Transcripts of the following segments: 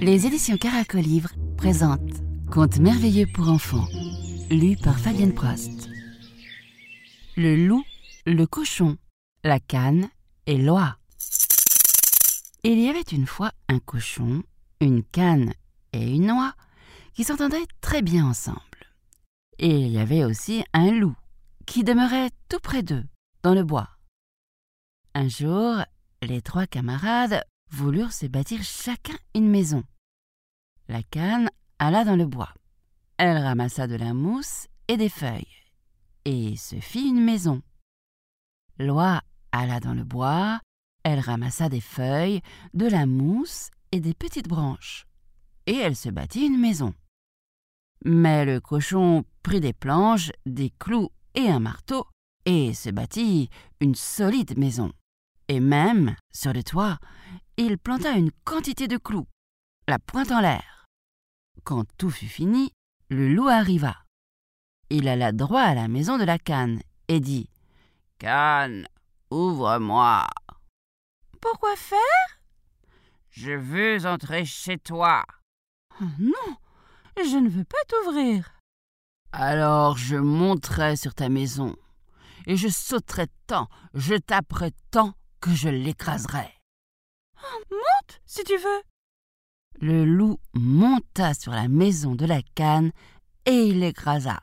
Les éditions Caracolivre présentent Contes merveilleux pour enfants, lu par Fabienne Prost. Le loup, le cochon, la canne et l'oie. Il y avait une fois un cochon, une canne et une oie qui s'entendaient très bien ensemble. Et il y avait aussi un loup qui demeurait tout près d'eux, dans le bois. Un jour, les trois camarades voulurent se bâtir chacun une maison. La canne alla dans le bois. Elle ramassa de la mousse et des feuilles, et se fit une maison. L'oie alla dans le bois, elle ramassa des feuilles, de la mousse et des petites branches, et elle se bâtit une maison. Mais le cochon prit des planches, des clous et un marteau, et se bâtit une solide maison. Et même, sur le toit, il planta une quantité de clous, la pointe en l'air. Quand tout fut fini, le loup arriva. Il alla droit à la maison de la canne et dit Canne, ouvre-moi. Pourquoi faire Je veux entrer chez toi. Oh non, je ne veux pas t'ouvrir. Alors je monterai sur ta maison, et je sauterai tant, je taperai tant que je l'écraserai. Oh, monte, si tu veux. Le loup monta sur la maison de la canne et il l'écrasa.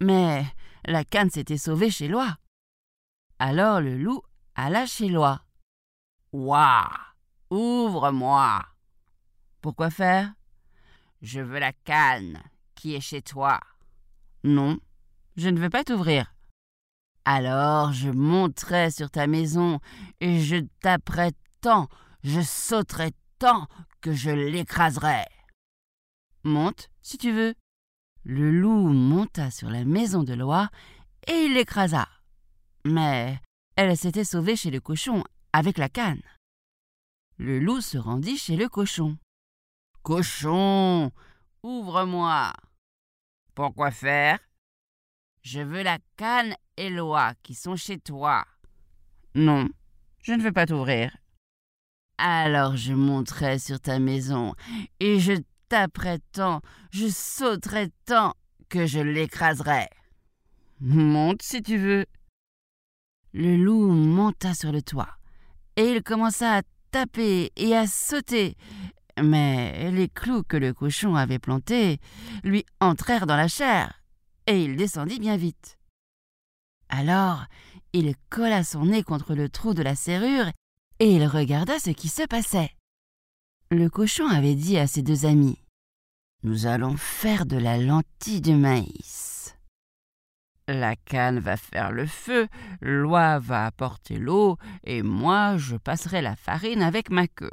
Mais la canne s'était sauvée chez Loi. Alors le loup alla chez Loi. Ouah Ouvre-moi Pourquoi faire? Je veux la canne qui est chez toi. Non, je ne veux pas t'ouvrir. Alors je monterai sur ta maison et je taperai tant, je sauterai tant que je l'écraserai. Monte, si tu veux. Le loup monta sur la maison de Loi et il l'écrasa. Mais elle s'était sauvée chez le cochon avec la canne. Le loup se rendit chez le cochon. Cochon, ouvre-moi. Pourquoi faire? Je veux la canne et l'oie qui sont chez toi. Non, je ne veux pas t'ouvrir. Alors je monterai sur ta maison et je taperai tant, je sauterai tant que je l'écraserai. Monte si tu veux. Le loup monta sur le toit et il commença à taper et à sauter, mais les clous que le cochon avait plantés lui entrèrent dans la chair, et il descendit bien vite. Alors il colla son nez contre le trou de la serrure, et il regarda ce qui se passait. Le cochon avait dit à ses deux amis Nous allons faire de la lentille de maïs. La canne va faire le feu, l'oie va apporter l'eau, et moi je passerai la farine avec ma queue.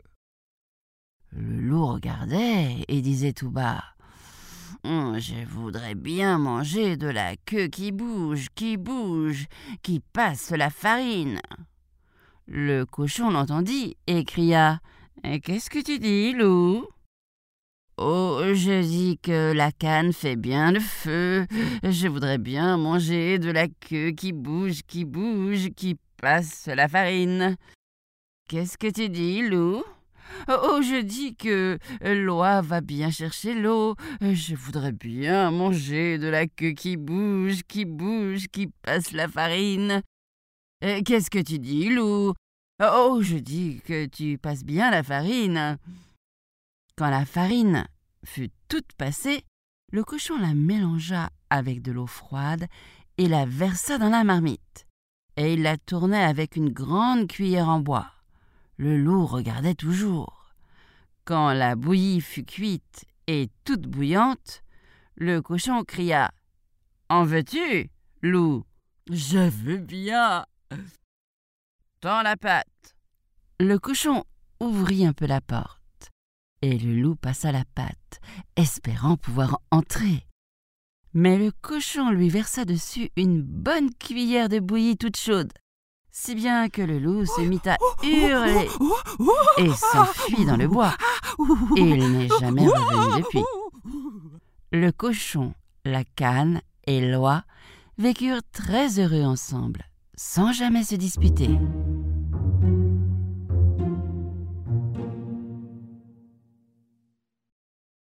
Le loup regardait et disait tout bas hum, Je voudrais bien manger de la queue qui bouge, qui bouge, qui passe la farine. Le cochon l'entendit et cria Qu'est-ce que tu dis, loup Oh, je dis que la canne fait bien le feu. Je voudrais bien manger de la queue qui bouge, qui bouge, qui passe la farine. Qu'est-ce que tu dis, loup? Oh, je dis que l'oie va bien chercher l'eau. Je voudrais bien manger de la queue qui bouge, qui bouge, qui passe la farine. Qu'est-ce que tu dis, loup? Oh, je dis que tu passes bien la farine. Quand la farine fut toute passée, le cochon la mélangea avec de l'eau froide et la versa dans la marmite. Et il la tournait avec une grande cuillère en bois. Le loup regardait toujours. Quand la bouillie fut cuite et toute bouillante, le cochon cria En veux-tu, loup Je veux bien. Tends la pâte. Le cochon ouvrit un peu la porte, et le loup passa la pâte, espérant pouvoir entrer. Mais le cochon lui versa dessus une bonne cuillère de bouillie toute chaude si bien que le loup se mit à hurler et s'enfuit dans le bois. Et il n'est jamais revenu depuis. Le cochon, la canne et l'oie vécurent très heureux ensemble, sans jamais se disputer.